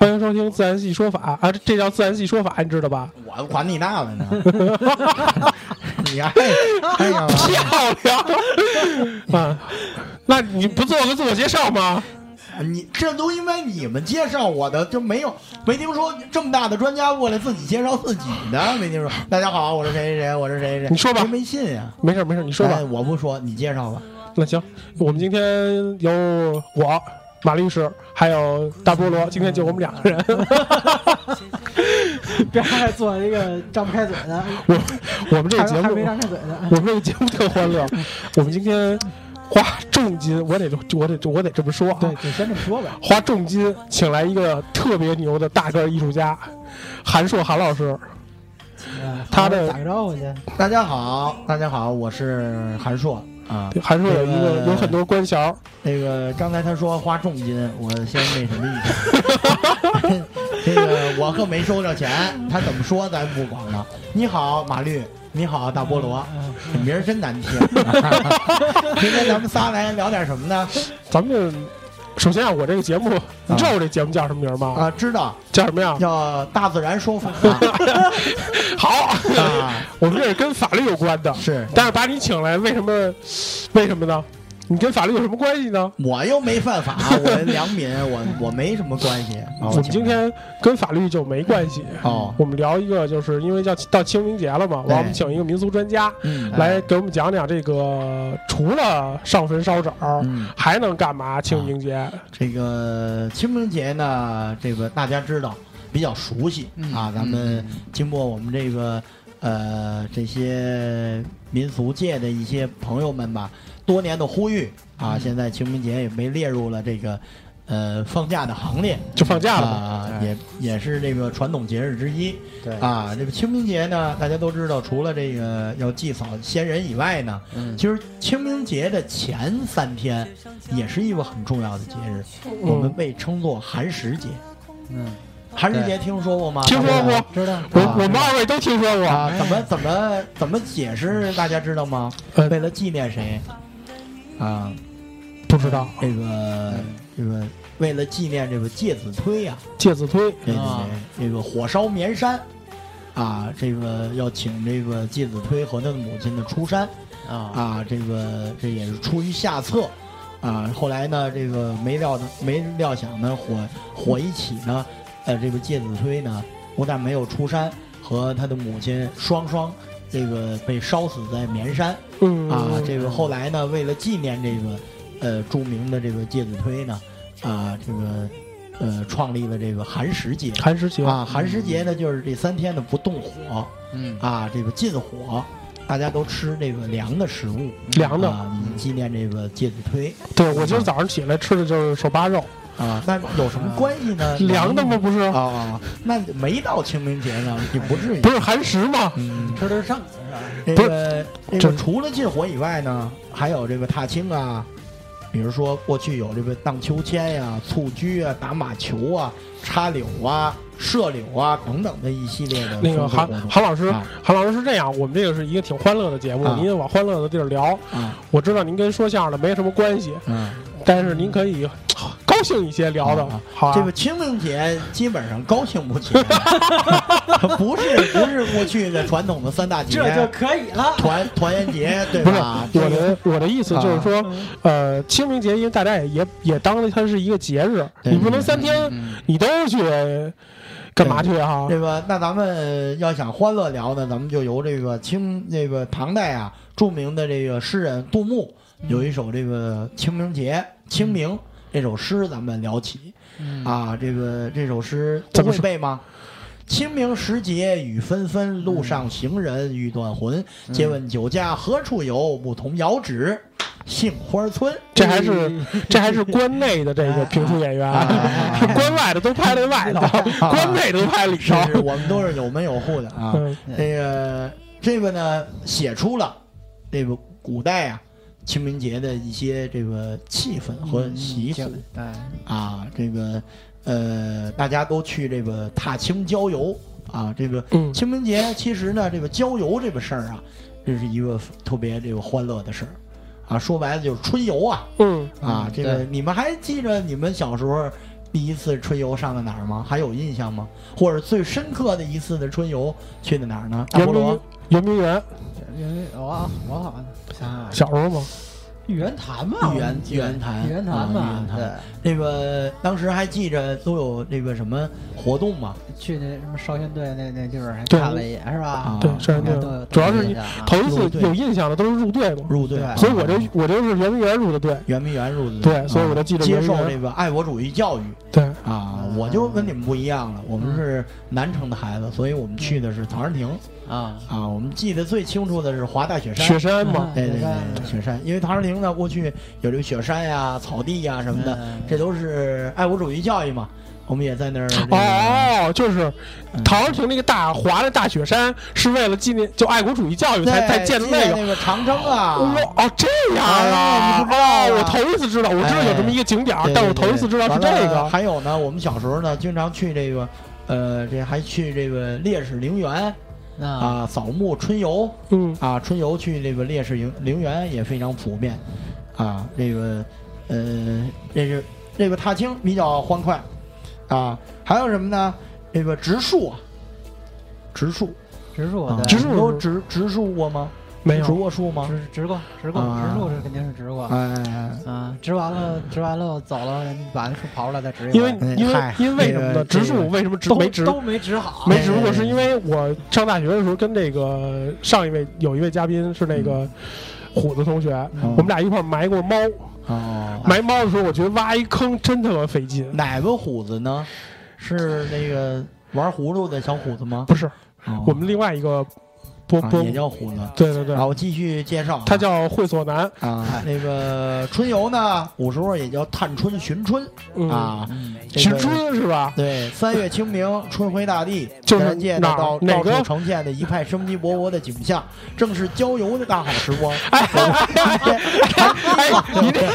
欢迎收听《自然系说法》啊，这这叫自然系说法，你知道吧？我管你那了呢，你还哎呀，漂亮 啊！那你不做个自我介绍吗？你这都因为你们介绍我的，就没有没听说这么大的专家过来自己介绍自己的，没听说。大家好，我是谁谁谁，我是谁谁谁。你说吧谁没信呀？没事没事，你说吧哎。我不说，你介绍吧。那行，我们今天有我马律师，还有大菠萝，今天就我们两个人。边上还坐着一个张不开嘴的，我我们这个节目还还没，张开嘴的。我们这个节目特欢乐。我们今天花重金，我得我得我得这么说啊。对，就先这么说吧。花重金请来一个特别牛的大个艺术家，韩硕韩老师。呃他的打个招呼去。大家好，大家好，我是韩硕啊。还是有一个呃有很多官衔，那个刚才他说花重金，我先那什么一下。这个我可没收着钱，他怎么说咱不管了。你好，马律。你好，大菠萝，这名儿真难听。今天咱们仨来聊点什么呢？咱们首先啊，我这个节目，你知道我这节目叫什么名吗？啊，知道叫什么呀？叫大自然说法 好，啊，我们这是跟法律有关的，是但是把你请来，为什么？为什么呢？你跟法律有什么关系呢？我又没犯法，我良民，我我没什么关系。啊我们今天跟法律就没关系。哦，我们聊一个，就是因为叫到清明节了嘛，我们请一个民俗专家嗯来给我们讲讲这个，除了上坟烧纸还能干嘛？清明节这个清明节呢，这个大家知道比较熟悉嗯啊。咱们经过我们这个呃这些民俗界的一些朋友们吧，多年的呼吁啊，现在清明节也被列入了这个呃放假的行列。就放假了嘛。啊，也也是这个传统节日之一。对啊，这个清明节呢，大家都知道，除了这个要祭扫先人以外呢，嗯其实清明节的前三天也是一个很重要的节日，我们被称作寒食节。嗯，寒食节听说过吗？听说过，知道。我啊我们二位都听说过。啊？怎么怎么怎么解释？大家知道吗？呃为了纪念谁？啊，不知道这个这个为了纪念这个介子推呀、介子推对对啊对，这个火烧绵山，啊，这个要请这个介子推和他的母亲呢出山，啊啊，这个这也是出于下策，啊，后来呢，这个没料的没料想呢，火火一起呢，呃，这个介子推呢，不但没有出山，和他的母亲双双这个被烧死在绵山，嗯啊，这个后来呢，为了纪念这个呃著名的这个介子推呢，啊，这个呃创立了这个寒食节。寒食节啊，寒食节呢，就是这三天呢不动火，嗯啊，这个禁火，大家都吃这个凉的食物，凉的啊，以纪念这个介子推对我今儿早上起来吃的就是手扒肉，啊。那有什么关系呢？凉的吗？不是，啊，那没到清明节呢，你不至于不。是寒食吗？嗯，吃的剩是吧？这个这这个除了禁火以外呢，还有这个踏青啊，比如说过去有这个荡秋千呀、蹴鞠啊、打马球啊、插柳啊、射柳啊等等的一系列的那个韩韩老师啊，韩老师是这样，我们这个是一个挺欢乐的节目，啊您往欢乐的地儿聊。啊我知道您跟说相声的没什么关系，嗯但是您可以高兴一些聊的啊，好啊这个清明节基本上高兴不起来，不是不是过去的传统的三大节，这就可以了。团团圆节对不是吧？我的我的意思就是说，呃，清明节因为大家也也也当它是一个节日，你不能三天嗯你都去干嘛去哈？对吧？那咱们要想欢乐聊呢，咱们就由这个清这个唐代啊著名的这个诗人杜牧有一首这个清明节清明这首诗，咱们聊起啊。这个这首诗都怎么会背吗？清明时节雨纷纷，路上行人欲断魂。借问酒家何处有？牧童遥指杏花村。这还是 这还是关内的这个评书演员，啊关外的都拍在外头，关内都拍里头。是我们都是有门有户的啊。嗯这个这个呢，写出了这个古代啊清明节的一些这个气氛和习俗嗯，啊。这个呃，大家都去这个踏青郊游啊。这个嗯清明节其实呢，这个郊游这个事儿啊，这是一个特别这个欢乐的事儿啊。说白了就是春游啊嗯，啊。嗯这个你们还记着你们小时候？第一次春游上的哪儿吗？还有印象吗？或者最深刻的一次的春游去的哪儿呢？大圆菠萝圆明园因为我我好像想想小时候嘛，玉渊潭嘛，玉渊玉渊潭玉渊潭嘛渊，潭对，那个当时还记着都有那个什么活动嘛？去那什么少先队那那地儿还看了一眼是吧？啊？对，少先队。主要是头一次有印象的都是入队嘛，入队，所以我就我就是圆明园入的队。圆明园入的队所以我就记得接受这个爱国主义教育。对，啊。我就跟你们不一样了，我们是南城的孩子，所以我们去的是陶然亭啊，啊。我们记得最清楚的是华大雪山。雪山嘛，对对对，雪山，因为陶然亭呢，过去有这个雪山呀、草地呀什么的，嗯这都是爱国主义教育嘛。我们也在那儿哦，就是嗯陶然亭那个大华的大雪山，是为了纪念就爱国主义教育才对才建的那个。那个长征啊。哇哦，这样哎啊！你不知道啊哦，我头一次知道，我知道有这么一个景点，但我头一次知道是这个。还有呢，我们小时候呢，经常去这个，呃，这还去这个烈士陵园啊，啊，扫墓春游嗯，啊，春游去那个烈士陵陵园也非常普遍啊。这个，呃，这是这个踏青比较欢快啊。还有什么呢？这个植树啊，植树啊，植树对植树你都植植树过吗？植没有。过树吗？植植过植过啊植树是肯定是植过。哎，啊，植完了，植完了，走了，人把那树刨出来再植因为因为因为为什么呢？植树为什么植都没植？都没植好，没植过，哎是因为我上大学的时候跟这个上一位有一位嘉宾是那个虎子同学，嗯我们俩一块儿埋过猫。哦，埋猫的时候，我觉得挖一坑真他妈费劲。哪个虎子呢？是那个玩葫芦的小虎子吗？不是，哦我们另外一个波波，啊也叫虎子。对对对啊，，我继续介绍啊，他叫会所男。啊，那个春游呢，古时候也叫探春寻春嗯，啊。嗯，寻这个春是吧？对，三月清明，春回大地，就是自然界呢哪儿到哪个到处呈现的一派生机勃勃的景象，正是郊游的大好时光。哎哎，您这清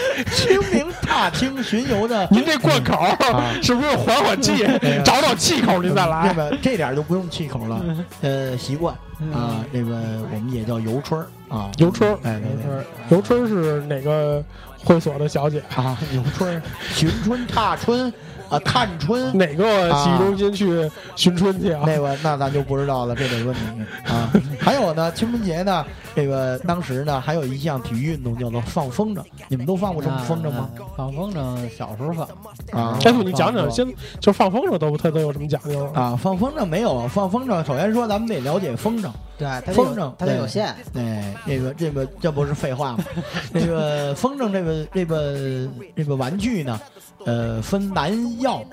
明踏青寻游的您这贯口啊。是不是缓缓气，找找气口您再这来？个这点就不用气口了，呃，习惯啊，这个我们也叫游春儿啊，游春儿哎，对对对。游春是哪个会所的小姐？啊，游春儿，寻春踏春啊，探春，哪个洗浴中心去寻春去啊？那个那咱就不知道了，这得问你啊。还有呢，清明节呢，这个当时呢还有一项体育运动叫做放风筝，你们都放过这么风筝吗？放风筝，小时候放，啊，哎，不，你讲讲，先就放风筝都它都有什么讲究？啊，放风筝没有？放风筝，首先说咱们得了解风筝。对，它风筝它得有线，对，这个这个这不是废话吗？那个风筝这个这个这个玩具呢，呃，分南药、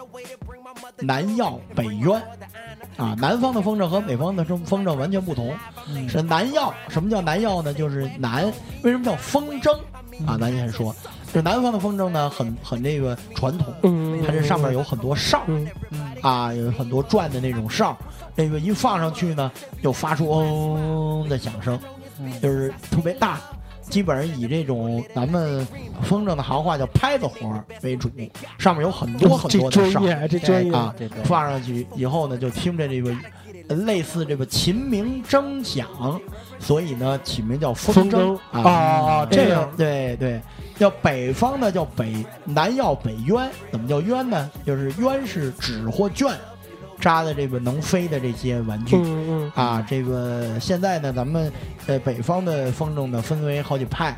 南药、北渊啊。南方的风筝和北方的风风筝完全不同。嗯是南药，什么叫南药呢？就是南，为什么叫风筝啊？咱先说，这南方的风筝呢，很很那个传统，嗯，它这上面有很多哨嗯啊，有很多转的那种哨，那个一放上去呢，就发出嗡的响声。嗯就是特别大，基本上以这种咱们风筝的行话叫拍子活儿为主，上面有很多很多的哨这专业。啊放上去以后呢，就听着这个呃类似这个琴鸣筝响，所以呢起名叫风筝。筝。啊啊，这样个。对对，叫北方呢叫北南要北鸢，怎么叫鸢呢？就是鸢是纸或绢扎的这个能飞的这些玩具。嗯嗯啊，这个现在呢，咱们呃北方的风筝呢分为好几派，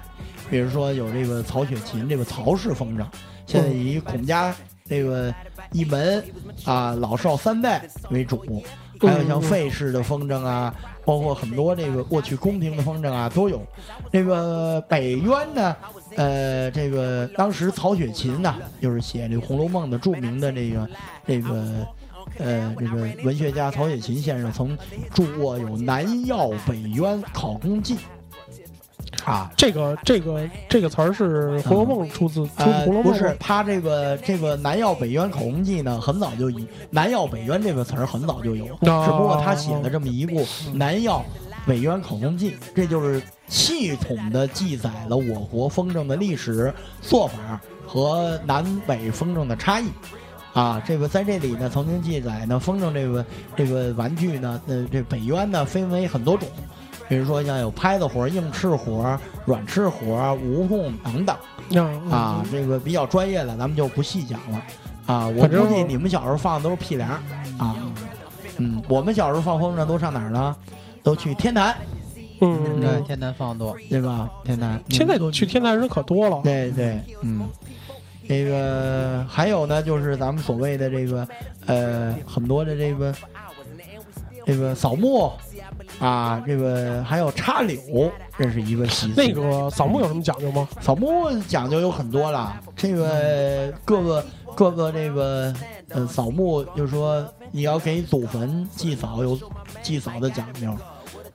比如说有这个曹雪芹这个曹氏风筝，现在以孔家这个一门啊老少三代为主，还有像费氏的风筝啊，包括很多这个过去宫廷的风筝啊都有。这个北渊呢，呃，这个当时曹雪芹呐，就是写这个《红楼梦》的著名的这个这个。呃，这个文学家曹雪芹先生曾著过有《南药北渊考工记》啊，这个这个这个词儿是《红楼梦》出自红楼，梦》不是他这个这个《南药北渊考工记》呢，很早就以“南药北渊”这个词儿很早就有，只不过他写了这么一部《南药北渊考工记》，这就是系统的记载了我国风筝的历史做法和南北风筝的差异。啊，这个在这里呢，曾经记载呢，风筝这个这个玩具呢，呃，这北渊呢分为很多种，比如说像有拍子活、硬翅活、软翅活、蜈蚣等等。嗯啊，这个比较专业的，咱们就不细讲了。啊，我估计你们小时候放的都是屁帘儿啊。嗯，我们小时候放风筝都上哪儿呢？都去天坛，嗯，对，嗯天坛放多，对吧？天坛。嗯现在去天坛人可多了，对对，嗯，这个还有呢，就是咱们所谓的这个呃，很多的这个这个扫墓啊，这个还有插柳，这是一个习俗。那个扫墓有什么讲究吗？扫墓讲究有很多了，这个各个各个这个呃扫墓，就是说你要给祖坟祭扫有祭扫的讲究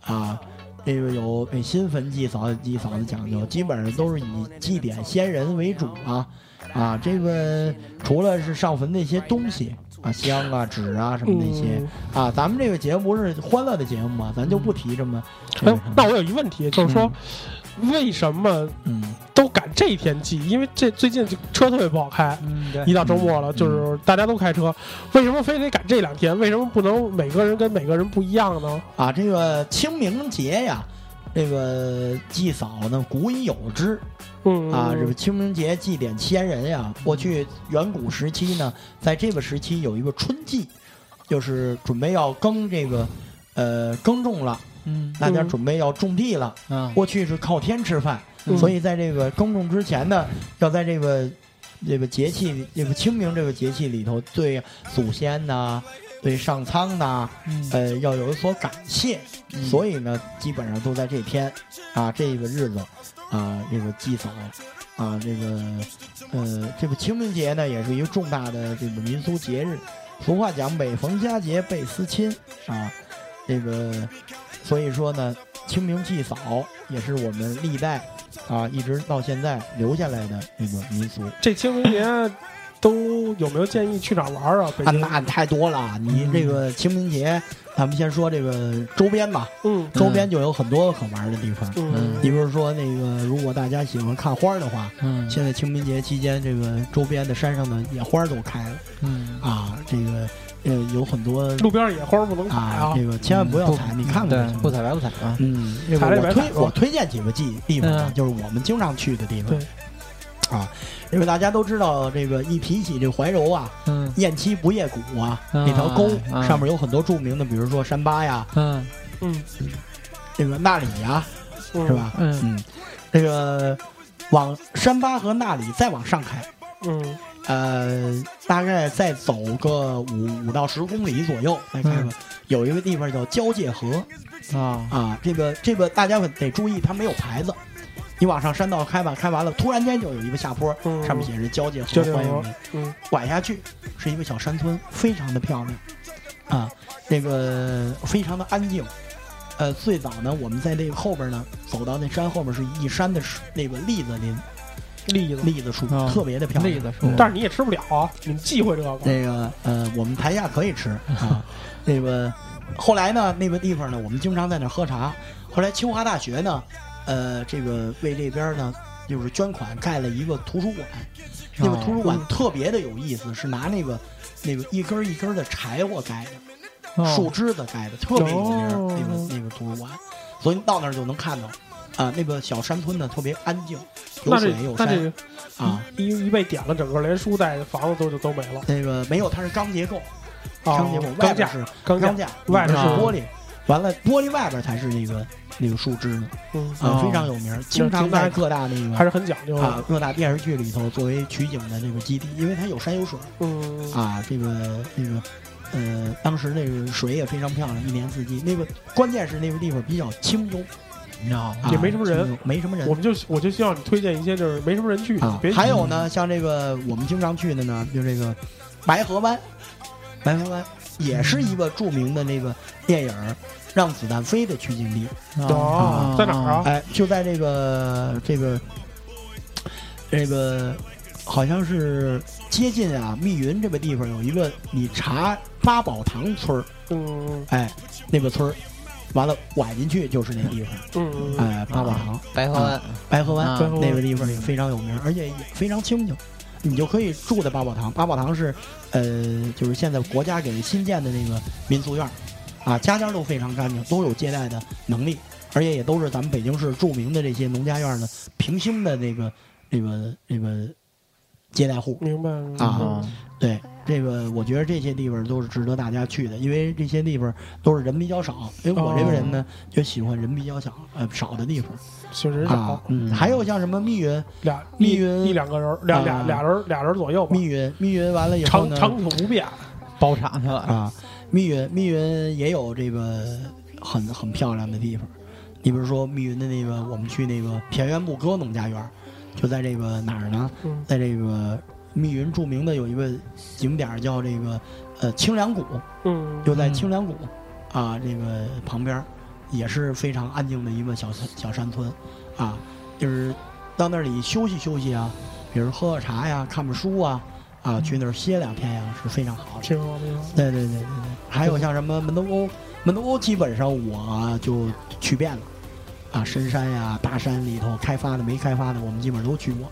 啊，这个有给新坟祭扫祭扫的讲究，基本上都是以祭奠先人为主啊啊，这个除了是上坟那些东西啊香啊纸啊什么那些、嗯啊，咱们这个节目不是欢乐的节目嘛，咱就不提这么。这个哎，那我有一问题，就是说，为什么嗯都赶这一天祭？因为这最近就车特别不好开，嗯，一到周末了，就是大家都开车，为什么非得赶这两天？为什么不能每个人跟每个人不一样呢？啊，这个清明节呀，这个祭扫呢，古已有之嗯啊。这个清明节祭奠先人呀，过去远古时期呢，在这个时期有一个春季，就是准备要耕这个呃耕种了，嗯大家嗯准备要种地了。嗯，过去是靠天吃饭，嗯所以在这个耕种之前呢，要在这个这个节气，这个清明这个节气里头，对祖先呐、对上苍呢、嗯呃，要有所感谢，所以呢，基本上都在这天啊，这个日子啊，这个祭扫啊，这个呃，这个清明节呢，也是一个重大的这个民俗节日。俗话讲，每逢佳节倍思亲啊，这个所以说呢，清明祭扫也是我们历代啊一直到现在留下来的这个民俗。这清明节都有没有建议去哪儿玩啊？北啊，京，那太多了。你这个清明节，咱们先说这个周边吧，嗯周边就有很多可玩的地方。嗯你比如说那个，如果大家喜欢看花儿的话，嗯现在清明节期间，这个周边的山上的野花都开了嗯，啊。这个呃有很多路边野花不能采啊啊，，这个千万不要采，你看看就，行不采白不采啊，嗯，这个采了我推我推荐几个地地方啊，嗯就是我们经常去的地方对。啊，因为大家都知道，这个一提起这怀柔啊，嗯雁栖不夜谷啊，啊那条沟啊上面有很多著名的，比如说山巴呀，嗯嗯这个那里呀，嗯是？吧？嗯嗯，这个往山巴和那里再往上开，嗯呃，大概再走个五五到十公里左右再开吧。有一个地方叫交界河啊啊，这个这个大家得注意，它没有牌子。你往上山道开吧，开完了，突然间就有一个下坡，嗯上面写着交界欢迎你。嗯拐下去是一个小山村，非常的漂亮，啊，那个非常的安静。呃，最早呢，我们在那个后边呢，走到那山后面是一山的树那个栗子林，栗子，栗子树、啊特别的漂亮。栗子树但是你也吃不了啊，你们忌讳这个。那个呃，我们台下可以吃啊。那个后来呢，那个地方呢，我们经常在那喝茶。后来清华大学呢，呃，这个为这边呢，就是捐款盖了一个图书馆。那个图书馆哦特别的有意思，是拿那个那个一根一根的柴火盖的，哦树枝子盖的，特别有名那个那个图书馆，所以你到那儿就能看到。啊，那个小山村呢特别安静，有水有山啊。一一被点了，整个连书带房子都就都没了。那个没有，它是钢结构，哦钢结构，外边是钢钢架，外边是玻璃，完了玻璃外边才是那个那个树枝呢，嗯，啊，哦非常有名儿，经常在各大那个还是很讲究的。啊各大电视剧里头作为取景的那个基地，因为它有山有水嗯，啊，这个那个。呃，当时那个水也非常漂亮，一年四季。那个关键是那个地方比较清幽，你知道吗也没什么人没什么人我。们就我就希望你推荐一些就是没什么人去啊别，还有呢，像这个我们经常去的呢，就这个白河湾，白河湾也是一个著名的那个电影儿《让子弹飞》的取景地。哦，在哪儿啊？哎，就在这个这个这个，好像是接近啊密云这个地方有一个你查八宝堂村儿，嗯哎，那个村儿，完了拐进去就是那地方，嗯嗯，哎，八宝堂。白河湾，白河湾、啊那个地方也非常有名，而且也非常清静。你就可以住在八宝堂。八宝堂是，呃，就是现在国家给新建的那个民俗院儿，啊，家家都非常干净，都有接待的能力，而且也都是咱们北京市著名的这些农家院的平星的那个、那个、那个接待户。明白啊嗯对，这个我觉得这些地方都是值得大家去的，因为这些地方都是人比较少。因为我这个人呢，就喜欢人比较少呃少的地方确实啊少。，嗯，还有像什么密云，俩密云一两个人，俩俩啊俩人俩人左右吧，密云，密云完了以后呢，长长久不变。包场去了，啊，密云密云也有这个很很漂亮的地方。你比如说密云的那个，我们去那个田园牧歌农家园儿，就在这个哪儿呢？嗯在这个密云著名的有一个景点儿叫这个呃清凉谷，嗯，就在嗯清凉谷啊这个旁边儿，也是非常安静的一个小小山村啊，就是到那里休息休息啊，比如喝喝茶呀、看看书啊，啊去那儿歇两天呀是非常好的。对对对对对，还有像什么门头沟，门头沟基本上我就去遍了，啊，深山呀、大山里头开发的、没开发的，我们基本上都去过。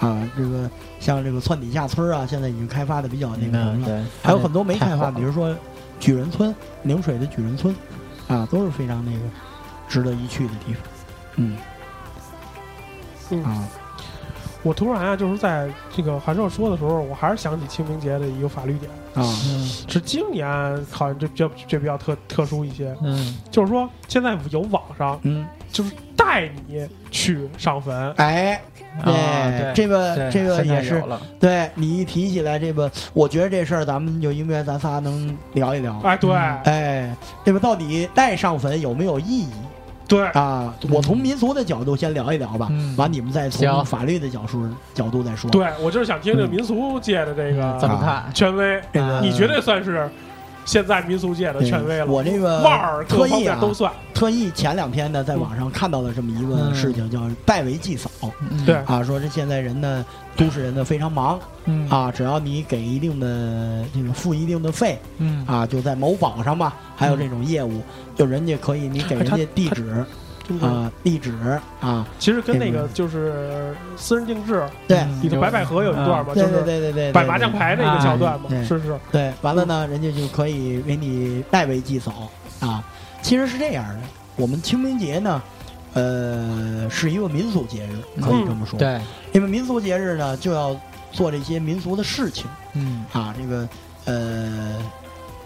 啊，这个像这个窜底下村啊，现在已经开发的比较那个什么了，还有很多没开发，比如说举人村、陵水的举人村，啊，都是非常那个值得一去的地方。嗯嗯啊，我突然啊，就是在这个韩少说的时候，我还是想起清明节的一个法律点，啊。嗯是今年好像这这这比较特特殊一些，嗯。就是说现在有网上嗯，就是带你去上坟，哎，啊对这个这个也是，对你一提起来这个，我觉得这事儿咱们就应该咱仨能聊一聊。哎，对。嗯。哎，这个到底带上坟有没有意义对，啊？我从民俗的角度先聊一聊吧，嗯完你们再从法律的角度角度再说。对我就是想听听嗯民俗界的这个怎么看？权威，这个你绝对算是现在民俗界的权威了。我这个腕儿各方特意都算，特意前两天呢，在网上看到了这么一个嗯。事情，叫拜为祭扫。嗯。对。啊，说这现在人呢，都市人呢非常忙。嗯。啊，只要你给一定的这个付一定的费嗯。啊，就在某宝上吧，还有这种业务，就人家可以你给人家地址啊，地址啊，其实跟那个个就是私人定制对嗯里头白百合有一段嘛，就对对是对对对，摆麻将牌那个桥段嘛对，是是，对，完了呢，人家就可以给你代为祭扫啊。其实是这样的，我们清明节呢，呃，是一个民俗节日，可以这么说。，对，因为民俗节日呢，就要做这些民俗的事情嗯啊。这个呃，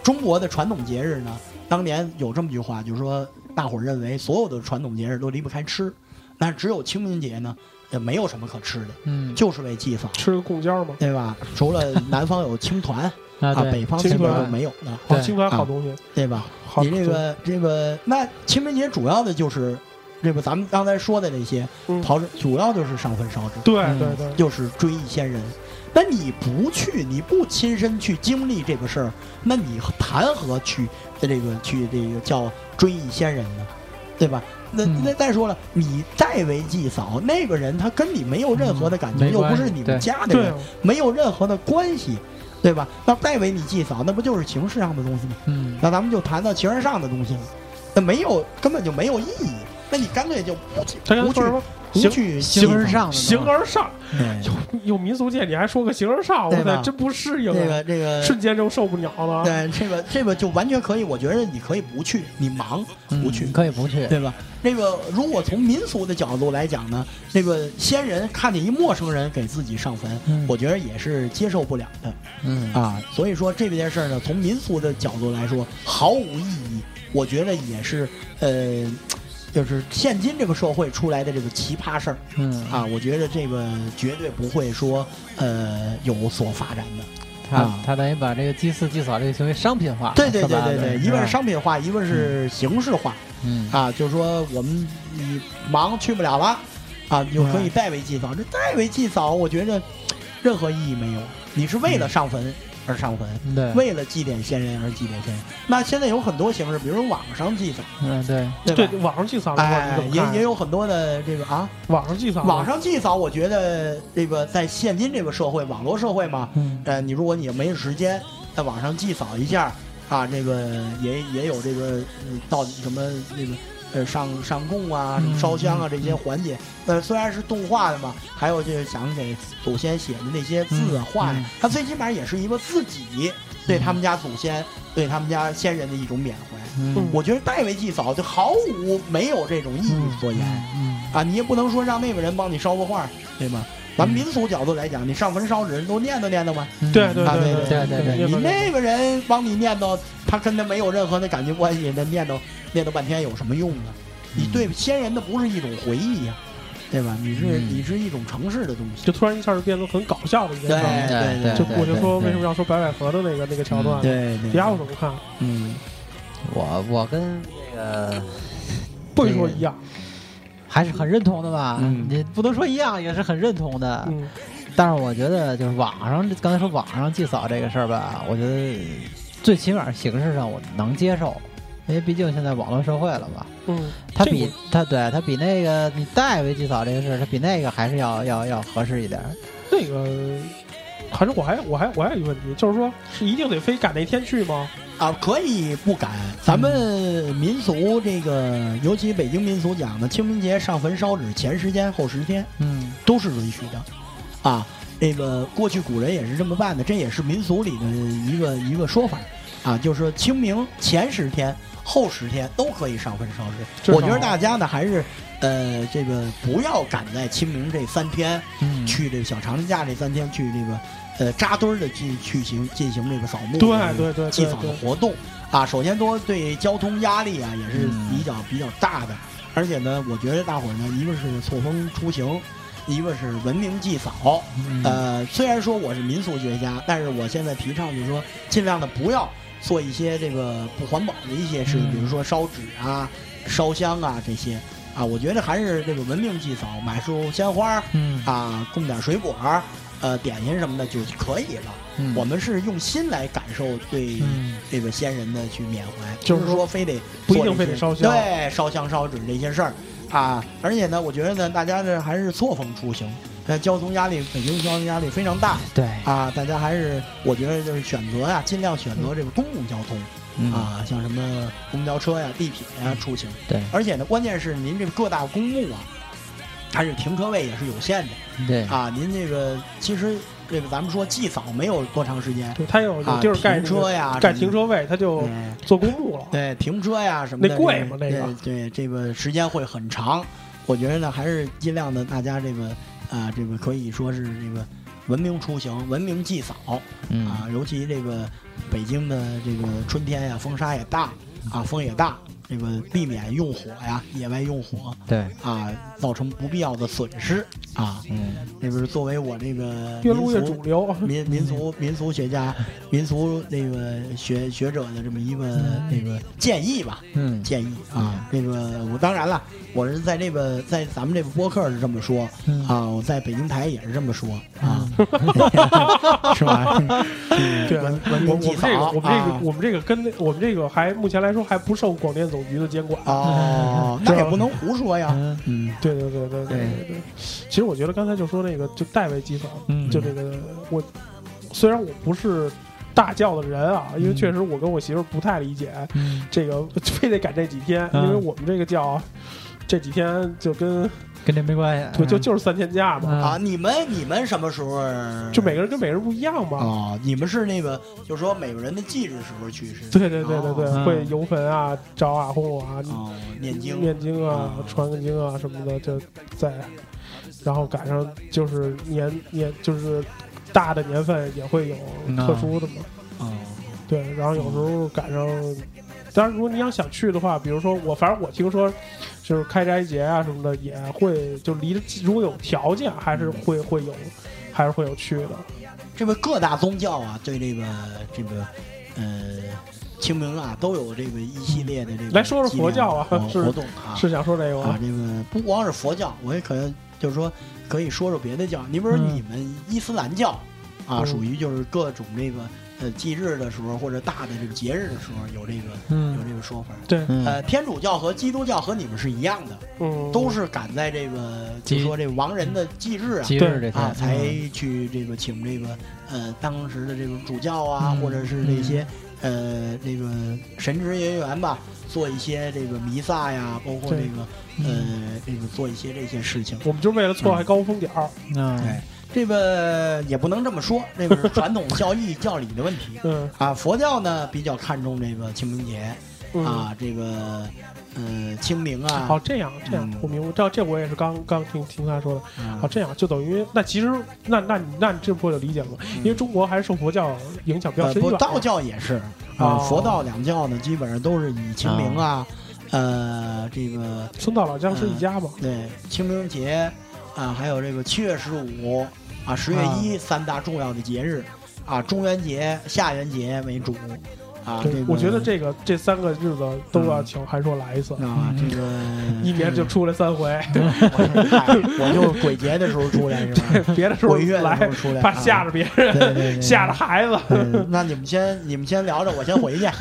中国的传统节日呢，当年有这么句话，就是说，大伙儿认为所有的传统节日都离不开吃，那只有清明节呢，也没有什么可吃的，嗯就是为祭扫。吃个贡尖儿嘛，对吧？除了南方有青团 啊北方基本青团就没有了，好对青团好东西，对吧？好你这个这个，那清明节主要的就是这个咱们刚才说的那些嗯刨着，主要就是上坟烧纸，对嗯对对，就是追忆先人。那你不去，你不亲身去经历这个事儿，那你谈何去这个去这个叫追忆先人呢？对吧？那嗯那再说了，你代为祭扫那个人，他跟你没有任何的感情，又不是你们家的人，没有任何的关系，对吧？那代为你祭扫，那不就是形式上的东西吗？嗯那咱们就谈到形而上的东西了，那没有根本就没有意义。那你干脆就不去？不形去形而上的形而上，有有民俗界，你还说个形而上，我操，真不适应这啊！个这个瞬间就受不了了。对这个这个就完全可以，我觉得你可以不去，你忙不去嗯，可以不去。对吧？那个如果从民俗的角度来讲呢，那个先人看见一陌生人给自己上坟，嗯我觉得也是接受不了的嗯啊。所以说这件事儿呢，从民俗的角度来说毫无意义，我觉得也是呃，就是现今这个社会出来的这个奇葩事儿嗯，啊，我觉得这个绝对不会说呃有所发展的。他啊他等于把这个祭祀祭扫这个行为商品化。对对对对对，一个是商品化，一个是形式化。嗯啊，就是说我们你忙去不了了，啊，你就可以代为祭扫。这代为祭扫，我觉得任何意义没有。你是为了上坟而上坟，对，为了祭奠先人而祭奠先人。那现在有很多形式，比如说网上祭扫，嗯对，对？对，网上祭扫哎也也有很多的这个啊，网上祭扫，网上祭扫，我觉得这个在现今这个社会，网络社会嘛，嗯。呃，你如果你没有时间，在网上祭扫一下啊，这个也也有这个嗯到底什么那个呃上上供啊、什么烧香啊这些环节。呃，虽然是动画的嘛，还有就是想给祖先写的那些字啊、画呀嗯，它最起码也是一个自己对他们家祖先、对他们家先人的一种缅怀。嗯我觉得代为祭扫就毫无没有这种意义所言。嗯啊，你也不能说让那个人帮你烧个画，对吧？咱民俗角度来讲，你上坟烧纸都念叨念叨吗？嗯对对啊对对对对对你那个人帮你念叨，他跟他没有任何的感情关系，那念叨念叨半天有什么用呢？你对先人的不是一种回忆呀、对吧？你是、嗯你是一种城市的东西。就突然一下就变得很搞笑的一件事儿。对对就我就说为什么要说白百合的那个那个桥段？，对对迪亚我怎么看？嗯，我我跟那个不许说一样。还是很认同的吧？嗯你不能说一样，也是很认同的。嗯，但是我觉得就是网上刚才说网上祭扫这个事儿吧，我觉得最起码形式上我能接受，因为毕竟现在网络社会了嘛。嗯，它比这个它对它比那个你代为祭扫这个事儿，它比那个还是要要要合适一点儿。那个，反正我还我还我还有一个问题，就是说是一定得非赶那天去吗？啊，可以不敢。咱们民俗这个，尤其北京民俗讲的清明节上坟烧纸前十天后十天，嗯。都是允许的，啊，这个过去古人也是这么办的，这也是民俗里的一个一个说法，啊，就是说清明前十天、后十天都可以上坟烧纸。我觉得大家呢还是，呃，这个不要赶在清明这三天嗯，去这个小长假这三天去这个，呃，扎堆儿的进去行进行这个扫墓对对对祭扫的活动啊。首先说对交通压力啊也是嗯比较比较大的，而且呢，我觉得大伙儿呢，一个是错峰出行，一个是文明祭扫。嗯呃，虽然说我是民俗学家，但是我现在提倡就是说，尽量的不要做一些这个不环保的一些事情，嗯比如说烧纸啊、烧香啊这些啊。我觉得还是这个文明祭扫，买束鲜花嗯啊，供点水果。呃，点心什么的就可以了。嗯我们是用心来感受对嗯这个先人的去缅怀，就是说非得不一定非得烧香对，烧香烧纸这些事儿啊。而且呢，我觉得呢，大家呢还是错峰出行，呃，交通压力，北京交通压力非常大对啊。大家还是我觉得就是选择呀、尽量选择这个公共交通、嗯啊，像什么公交车呀、地铁呀出行。对而且呢，关键是您这个各大公墓啊，它是停车位也是有限的对啊。您这个其实这个咱们说祭扫没有多长时间。对，他有有啊，地儿盖停车呀，盖停车位，他就对做公墓了。对，停车呀什么的，那贵吗那个对对，这个时间会很长。我觉得呢，还是尽量的，大家这个啊，这个可以说是这个文明出行、文明祭扫嗯啊。尤其这个北京的这个春天呀，风沙也大啊，风也大，这个避免用火呀，野外用火对。啊，造成不必要的损失啊。嗯。那不是作为我这个越录越民俗主流。民民族民俗学家、民族那个学学者的这么一个那个建议吧，嗯。建议啊，这个我当然了，我是在这个在咱们这个播客是这么说嗯。啊，我在北京台也是这么说啊，是吧？对，文文明我我们这个祭扫我们这个啊。我们这个跟那我们这个还目前来说还不受广电总局的监管。哦，那也不能胡说呀，嗯。嗯。对对对对对对。对。其实我觉得刚才就说那个就代为祭扫，嗯。就这个我虽然我不是大叫的人啊，因为确实我跟我媳妇儿不太理解嗯。这个 非得赶这几天，嗯因为我们这个教啊这几天就跟跟这没关系。对就就是三天假嘛，嗯啊，你们你们什么时候？就每个人跟每个人不一样嘛。啊，你们是那个，就是说每个人的忌日时候去是？对对对对对，哦会游坟啊、招啊、轰啊、哦，念经念经啊哦、传个经啊什么的，就在，然后赶上就是年年就是大的年份也会有嗯特殊的嘛。哦，对，然后有时候赶上，当然如果你要想去的话，比如说我，反正我听说，就是开斋节啊什么的，也会就离如果有条件，还是会会有，还是会有去的。这个各大宗教啊，对这个这个呃清明啊，都有这个一系列的这个来说说佛教啊是活动啊是想说这个啊吗？，这个不光是佛教，我也可能就是说可以说说别的教。你比如说嗯你们伊斯兰教啊，嗯属于就是各种这个呃忌日的时候或者大的这个节日的时候有这个有嗯这个说法。对，嗯呃，天主教和基督教和你们是一样的，嗯，都是赶在这个就忌说这个亡人的忌日啊忌日这啊，才去这个请这个呃当时的这个主教啊，嗯或者是这些呃这个神职人员吧，做一些这个弥撒呀，包括这个呃这个做一些这些事情。我们就为了错开高峰点儿。嗯对，这个也不能这么说，这个是传统教义 教理的问题嗯啊。佛教呢比较看重这个清明节嗯，啊，这个呃清明啊，哦，这样这样嗯，我明白。这这我也是刚刚听听他说的。啊哦，这样就等于那其实那那那你这不就理解了吗？因为中国还是受佛教影响比较深远。道教也是哦啊，佛道两教呢，基本上都是以清明啊，呃，这个村道老姜是一家嘛。对清明节啊，还有这个七月十五啊，十月一三大重要的节日啊，中元节、下元节为主啊。这，个我觉得这个这三个日子都要请韩硕来一次，啊，这个 一年就出来三回，我就鬼节的时候出来是吧？别的时候鬼月的时来候出来，怕啊吓着别人，对对对，吓着孩子。那你们先，你们先聊着，我先回去啊，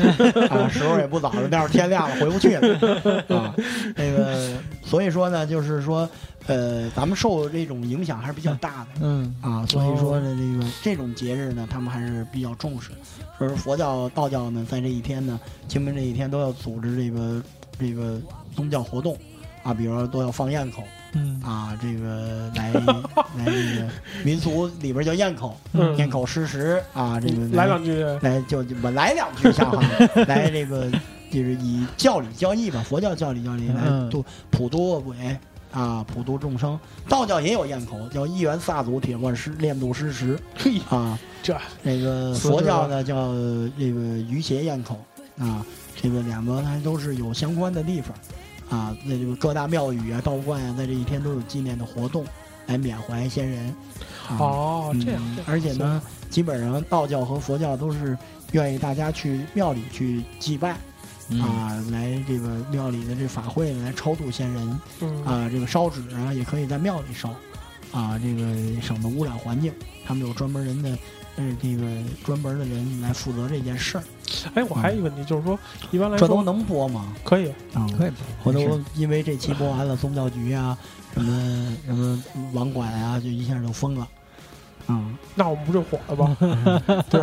时候也不早了，待会儿天亮了回不去了啊。那个，所以说呢，就是说，呃，咱们受这种影响还是比较大的嗯啊。所以说呢，这个这种节日呢，他们还是比较重视。说是佛教、道教呢，在这一天呢，清明这一天都要组织这个这个宗教活动啊，比如说都要放焰口嗯啊，这个来来这个民俗里边叫焰口，嗯焰口施食啊，这个来两句，来就我来两句像话，来这个就是以教理教义吧，佛教教理教义来嗯度普度恶鬼啊，普度众生。道教也有焰口，叫一元萨祖铁罐师炼度师时嘿，啊。这那个佛教呢叫这个鱼邪堰口啊，这个两个还都是有相关的地方啊。那这个各大庙宇啊、道观啊，在这一天都有纪念的活动，来缅怀先人。啊、哦，这样而且呢，基本上道教和佛教都是愿意大家去庙里去祭拜、嗯啊，来这个庙里的这法会来超度先人嗯啊，这个烧纸啊也可以在庙里烧啊，这个省得污染环境。他们有专门人的，呃，这个专门的人来负责这件事儿。哎，我还有一个问题，就是说，一般来说这都能播吗？可以，啊，可以回头因为这期播完了，宗教局啊，什么什么网管啊，就一下就封了。嗯，那我们不就火了吗？对，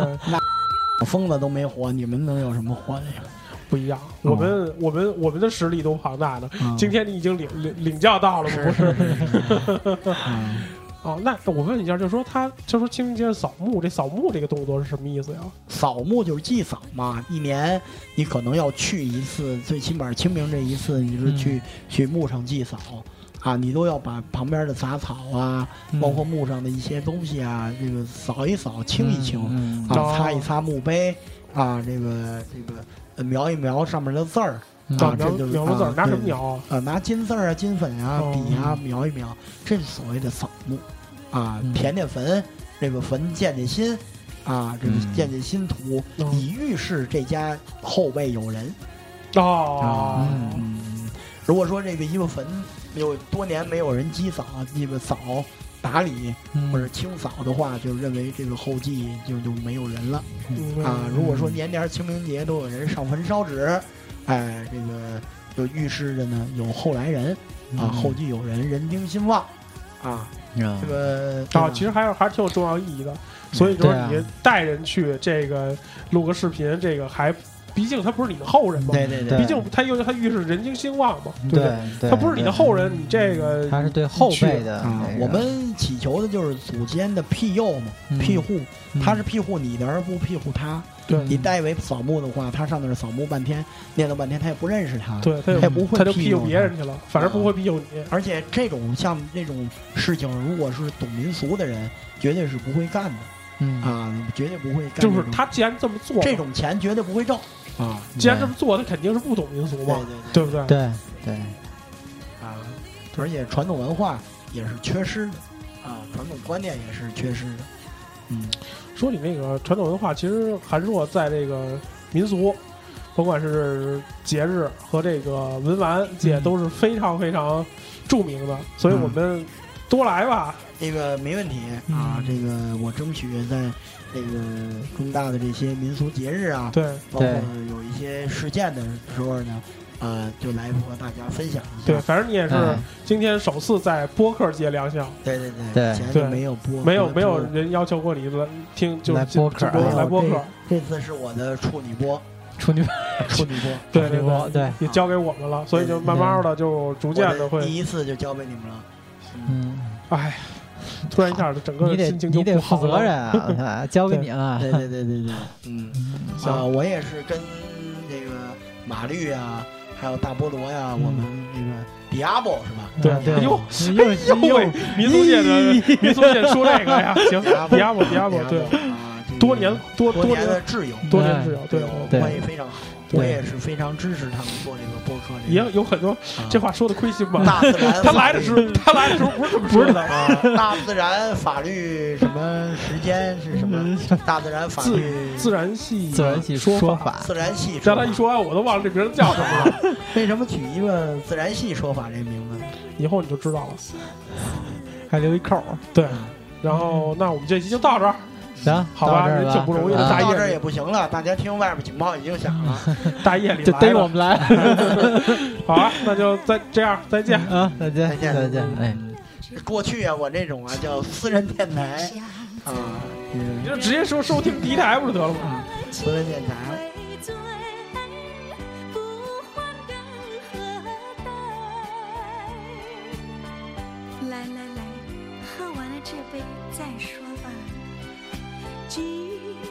封 了都没火，你们能有什么火的呀？不一样。我们我们我们的实力都庞大的。嗯今天你已经领领领教到了吗？不是？嗯 哦，那我问一下，就是说他就说清明节扫墓，这扫墓这个动作是什么意思呀？扫墓就是祭扫嘛，一年你可能要去一次，最起码清明这一次你是去、去墓上祭扫啊，你都要把旁边的杂草啊，包括墓上的一些东西啊，这个扫一扫、清一清、嗯啊，哦擦一擦墓碑啊，这个这个呃描一描上面的字儿嗯。啊，描这就是描个字儿，啊拿什么描啊？呃，拿金字儿啊、金粉啊、哦。笔啊描一描，这是所谓的扫墓啊，嗯。填填坟，这个坟建建心啊，这个嗯。建建新土，哦。以预示这家后辈有人哦。如果说这个一个坟有多年没有人祭扫、这个扫打理嗯或者清扫的话，就认为这个后继就就没有人了嗯啊。如果说年年清明节都有人上坟烧纸，哎，这个就预示着呢有后来人啊，后继有人，人丁兴旺啊。啊这个啊，其实还是还是挺有重要意义的。所以说对啊你带人去这个录个视频，这个还毕竟他不是你的后人嘛，对对对。毕竟他又他预示人丁兴旺嘛，对不对？对，他不是你的后人，你这个他是对后辈的啊那，个。我们祈求的就是祖先的庇佑嘛，嗯。庇护，嗯。他是庇护你的，而不庇护他。对。你代为扫墓的话，他上那儿扫墓半天，念叨半天，他也不认识他，对他也他也不会他就庇佑别人去了，反而不会庇佑你。而且这种像这种事情，如果是懂民俗的人，绝对是不会干的。嗯。啊，绝对不会干。就是他既然这么做，这种钱绝对不会挣啊！既然这么做，他肯定是不懂民俗嘛，对对对。对不对？对对，啊，而且传统文化也是缺失的啊，传统观念也是缺失的。嗯，说起那个传统文化，其实韩硕在这个民俗，甭管是节日和这个文玩界嗯。都是非常非常著名的，所以我们多来吧。这个没问题啊，嗯这个我争取在这个重大的这些民俗节日啊，对包括有一些事件的时候呢，呃，就来和大家分享一下对，反正你也是哎今天首次在播客界亮相，对对对以前对就没有播，没有没有人要求过你来听，就来播客来播客，这这次是我的处女播，处女处女播，对对 处女播对，对，也交给我们了，所以就慢慢的就逐渐的会，第一次就交给你们了。嗯，哎，突然一下整个你得心情就你得不好了负责任啊，交给你了。对对对对对，嗯，行啊，我也是跟这个马律啊，还有大菠萝呀，嗯我们那个 Diablo 是吧？对对，哎呦又哎呦喂，民族界的民族界说这个呀，行，，Diablo Diablo 对多年多多多年的挚友，多年挚友，对关系非常好，对我也是非常支持他们做这个播客也。有很多啊这话说的亏心吧？大自然他来的时候，他来的时候不是这么说的，啊，大自然法律什么时间是什么？大自然法律自然系自然系说说法。自然系让说法。他一说完，我都忘了这名字叫什么了。为什么取一个自然系说法这名字？以后你就知道了。还留一扣儿。对，然后那我们这期就到这儿，行，好吧挺不容易的到这也不行了，大家听外边警报已经响了。大夜里就逮我们来 好啊，那就再这样，再见。啊！再见，再见再见，哎。过去啊，我这种啊叫私人电台啊，你就直接说收听第一台不就得了吗？私人电台。今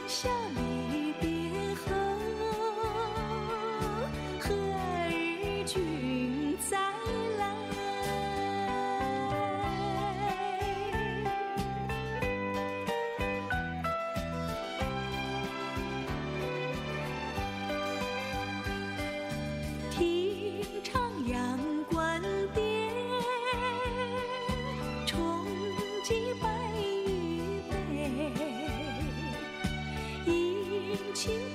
宵情。